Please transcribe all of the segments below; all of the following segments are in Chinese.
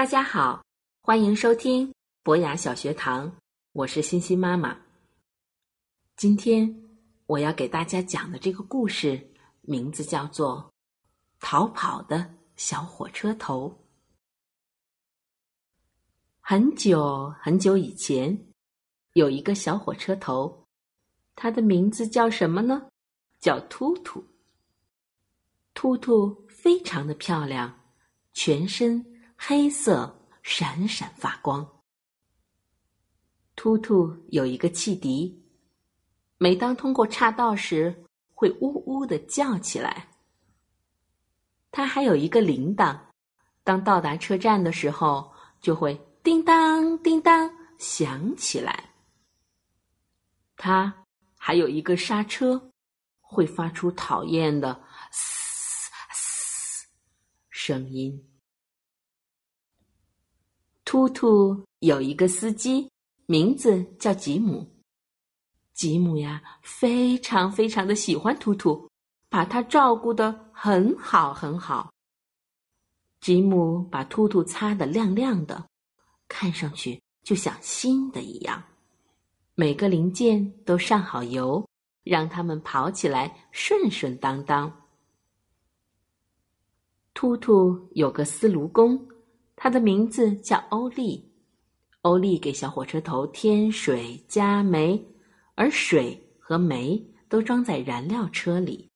大家好，欢迎收听博雅小学堂，我是欣欣妈妈。今天我要给大家讲的这个故事名字叫做《逃跑的小火车头》。很久很久以前，有一个小火车头，它的名字叫什么呢？叫突突。突突非常的漂亮，全身。黑色闪闪发光。突突有一个汽笛，每当通过岔道时，会呜呜的叫起来。它还有一个铃铛，当到达车站的时候，就会叮当叮当响起来。它还有一个刹车，会发出讨厌的嘶嘶声音。突突有一个司机，名字叫吉姆。吉姆呀，非常非常的喜欢突突，把他照顾的很好很好。吉姆把突突擦得亮亮的，看上去就像新的一样。每个零件都上好油，让他们跑起来顺顺当当。突突有个司炉工。他的名字叫欧利，欧利给小火车头添水加煤，而水和煤都装在燃料车里。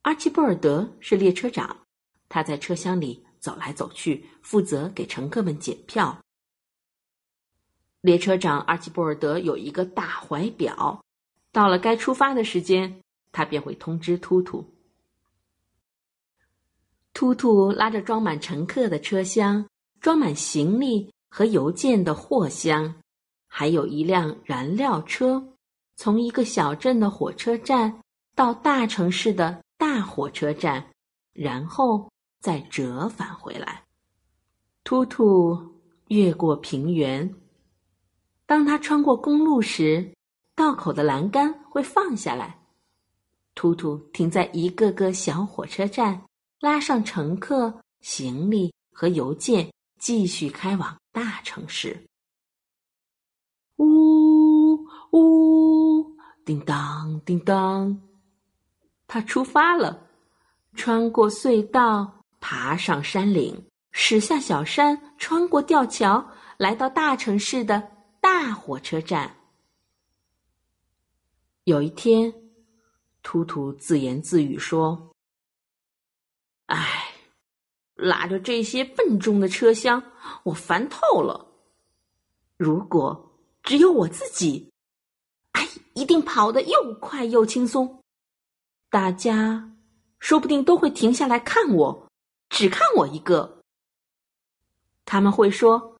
阿奇波尔德是列车长，他在车厢里走来走去，负责给乘客们检票。列车长阿奇波尔德有一个大怀表，到了该出发的时间，他便会通知突突。突突拉着装满乘客的车厢，装满行李和邮件的货箱，还有一辆燃料车，从一个小镇的火车站到大城市的大火车站，然后再折返回来。突突越过平原，当他穿过公路时，道口的栏杆会放下来，突突停在一个个小火车站。拉上乘客、行李和邮件，继续开往大城市。呜呜，叮当叮当，他出发了，穿过隧道，爬上山岭，驶下小山，穿过吊桥，来到大城市的大火车站。有一天，图图自言自语说。唉，拉着这些笨重的车厢，我烦透了。如果只有我自己，哎，一定跑得又快又轻松。大家说不定都会停下来看我，只看我一个。他们会说：“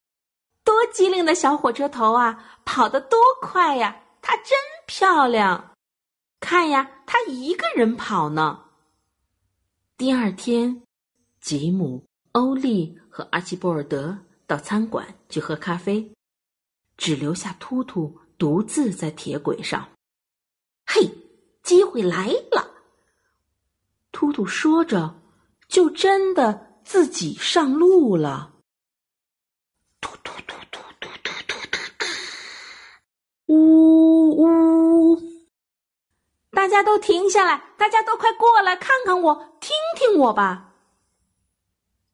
多机灵的小火车头啊，跑得多快呀！它真漂亮，看呀，它一个人跑呢。”第二天，吉姆、欧利和阿奇波尔德到餐馆去喝咖啡，只留下突突独自在铁轨上。嘿，机会来了！突突说着，就真的自己上路了。突突突突突突突突，呜呜！大家都停下来！大家都快过来看看我！听听我吧，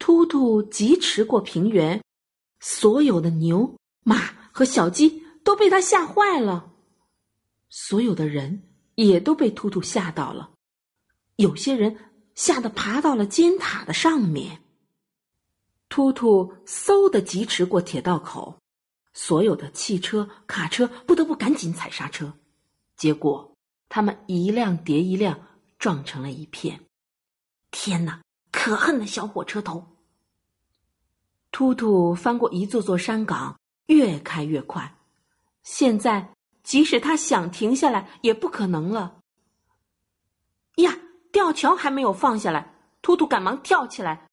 突突疾驰过平原，所有的牛、马和小鸡都被他吓坏了，所有的人也都被突突吓到了，有些人吓得爬到了尖塔的上面。突突嗖的疾驰过铁道口，所有的汽车、卡车不得不赶紧踩刹车，结果他们一辆叠一辆撞成了一片。天哪！可恨的小火车头！突突翻过一座座山岗，越开越快。现在，即使他想停下来，也不可能了。呀，吊桥还没有放下来，突突赶忙跳起来，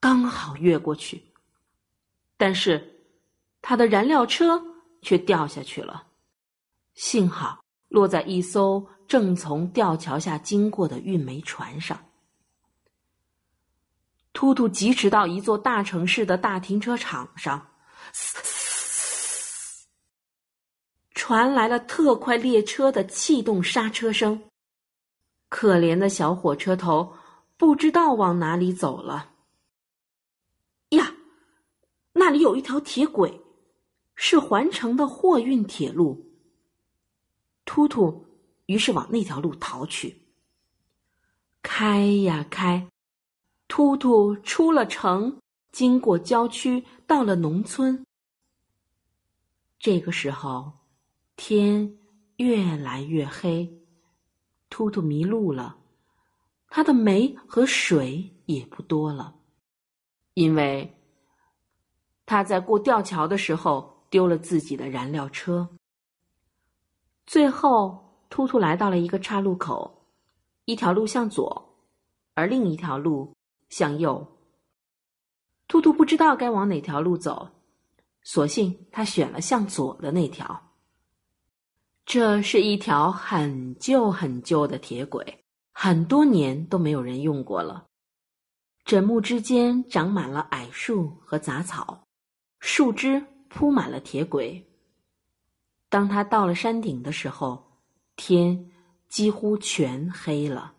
刚好越过去。但是，他的燃料车却掉下去了。幸好落在一艘正从吊桥下经过的运煤船上。突突疾驰到一座大城市的大停车场上，传来了特快列车的气动刹车声。可怜的小火车头不知道往哪里走了。呀，那里有一条铁轨，是环城的货运铁路。突突于是往那条路逃去。开呀开。突突出了城，经过郊区，到了农村。这个时候，天越来越黑，突突迷路了，他的煤和水也不多了，因为他在过吊桥的时候丢了自己的燃料车。最后，突突来到了一个岔路口，一条路向左，而另一条路。向右，突突不知道该往哪条路走，索性他选了向左的那条。这是一条很旧很旧的铁轨，很多年都没有人用过了。枕木之间长满了矮树和杂草，树枝铺满了铁轨。当他到了山顶的时候，天几乎全黑了。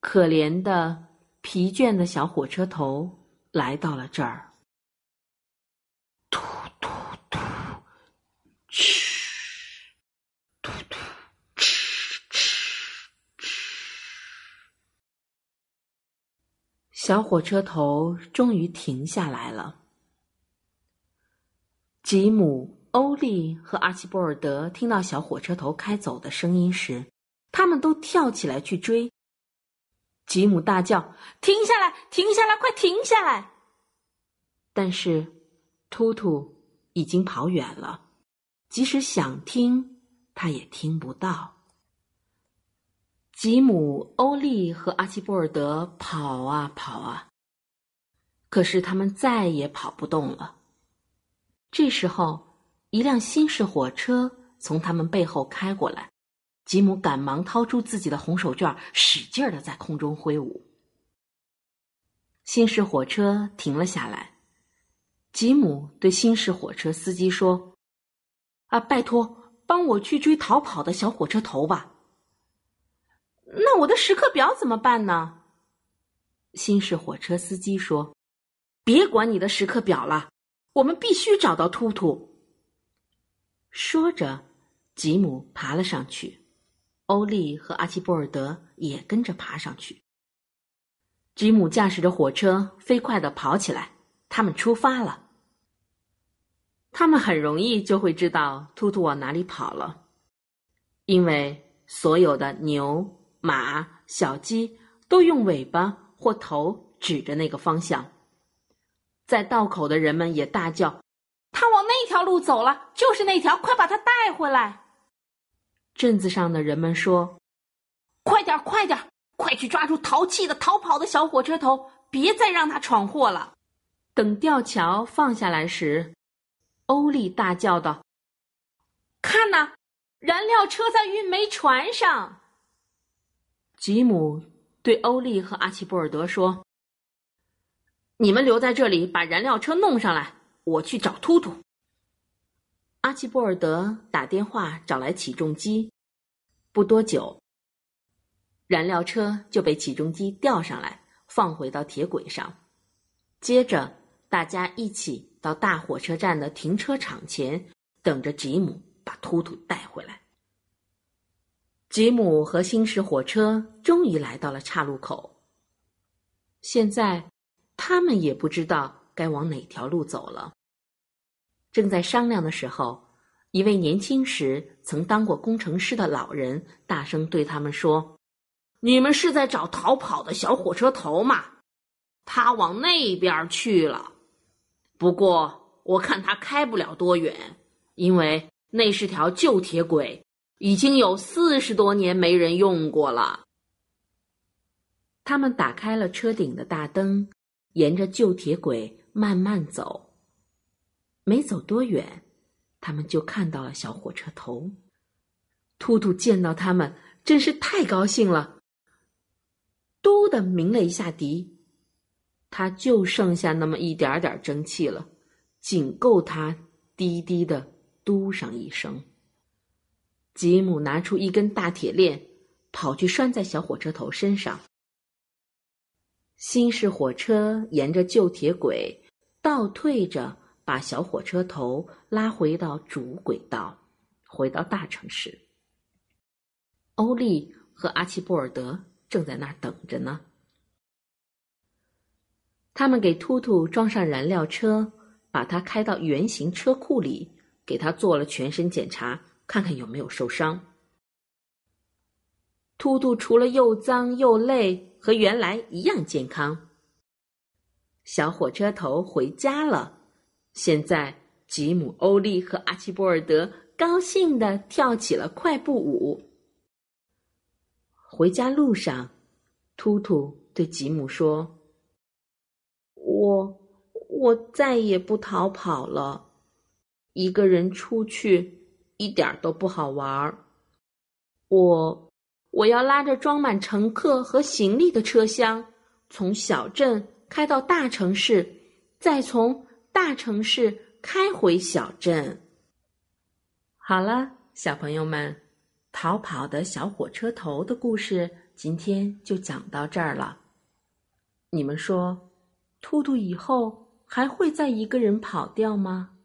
可怜的。疲倦的小火车头来到了这儿，突突突，哧，突突，哧哧哧。小火车头终于停下来了。吉姆、欧利和阿奇波尔德听到小火车头开走的声音时，他们都跳起来去追。吉姆大叫：“停下来！停下来！快停下来！”但是，突突已经跑远了，即使想听，他也听不到。吉姆、欧利和阿奇波尔德跑啊跑啊，可是他们再也跑不动了。这时候，一辆新式火车从他们背后开过来。吉姆赶忙掏出自己的红手绢，使劲儿的在空中挥舞。新式火车停了下来，吉姆对新式火车司机说：“啊，拜托，帮我去追逃跑的小火车头吧。”那我的时刻表怎么办呢？新式火车司机说：“别管你的时刻表了，我们必须找到突突。”说着，吉姆爬了上去。欧利和阿奇波尔德也跟着爬上去。吉姆驾驶着火车飞快的跑起来，他们出发了。他们很容易就会知道突突往哪里跑了，因为所有的牛、马、小鸡都用尾巴或头指着那个方向。在道口的人们也大叫：“他往那条路走了，就是那条，快把它带回来！”镇子上的人们说：“快点，快点，快去抓住淘气的、逃跑的小火车头，别再让他闯祸了。”等吊桥放下来时，欧丽大叫道：“看呐，燃料车在运煤船上。”吉姆对欧丽和阿奇波尔德说：“你们留在这里，把燃料车弄上来，我去找突突。”阿奇波尔德打电话找来起重机，不多久，燃料车就被起重机吊上来，放回到铁轨上。接着，大家一起到大火车站的停车场前，等着吉姆把突突带回来。吉姆和新式火车终于来到了岔路口。现在，他们也不知道该往哪条路走了。正在商量的时候，一位年轻时曾当过工程师的老人大声对他们说：“你们是在找逃跑的小火车头吗？他往那边去了。不过我看他开不了多远，因为那是条旧铁轨，已经有四十多年没人用过了。”他们打开了车顶的大灯，沿着旧铁轨慢慢走。没走多远，他们就看到了小火车头。突突见到他们，真是太高兴了，嘟的鸣了一下笛。他就剩下那么一点点蒸汽了，仅够他低低的嘟上一声。吉姆拿出一根大铁链，跑去拴在小火车头身上。新式火车沿着旧铁轨倒退着，把小火车头拉回到主轨道，回到大城市。欧丽和阿奇波尔德正在那儿等着呢。他们给突突装上燃料车，把他开到圆形车库里，给他做了全身检查，看看有没有受伤。突突除了又脏又累，和原来一样健康。小火车头回家了，现在吉姆、欧利和阿奇波尔德高兴的跳起了快步舞。回家路上，突突对吉姆说。我我再也不逃跑了，一个人出去一点都不好玩儿。我我要拉着装满乘客和行李的车厢，从小镇开到大城市，再从大城市开回小镇。好了，小朋友们，逃跑的小火车头的故事今天就讲到这儿了。你们说？兔兔以后还会再一个人跑掉吗？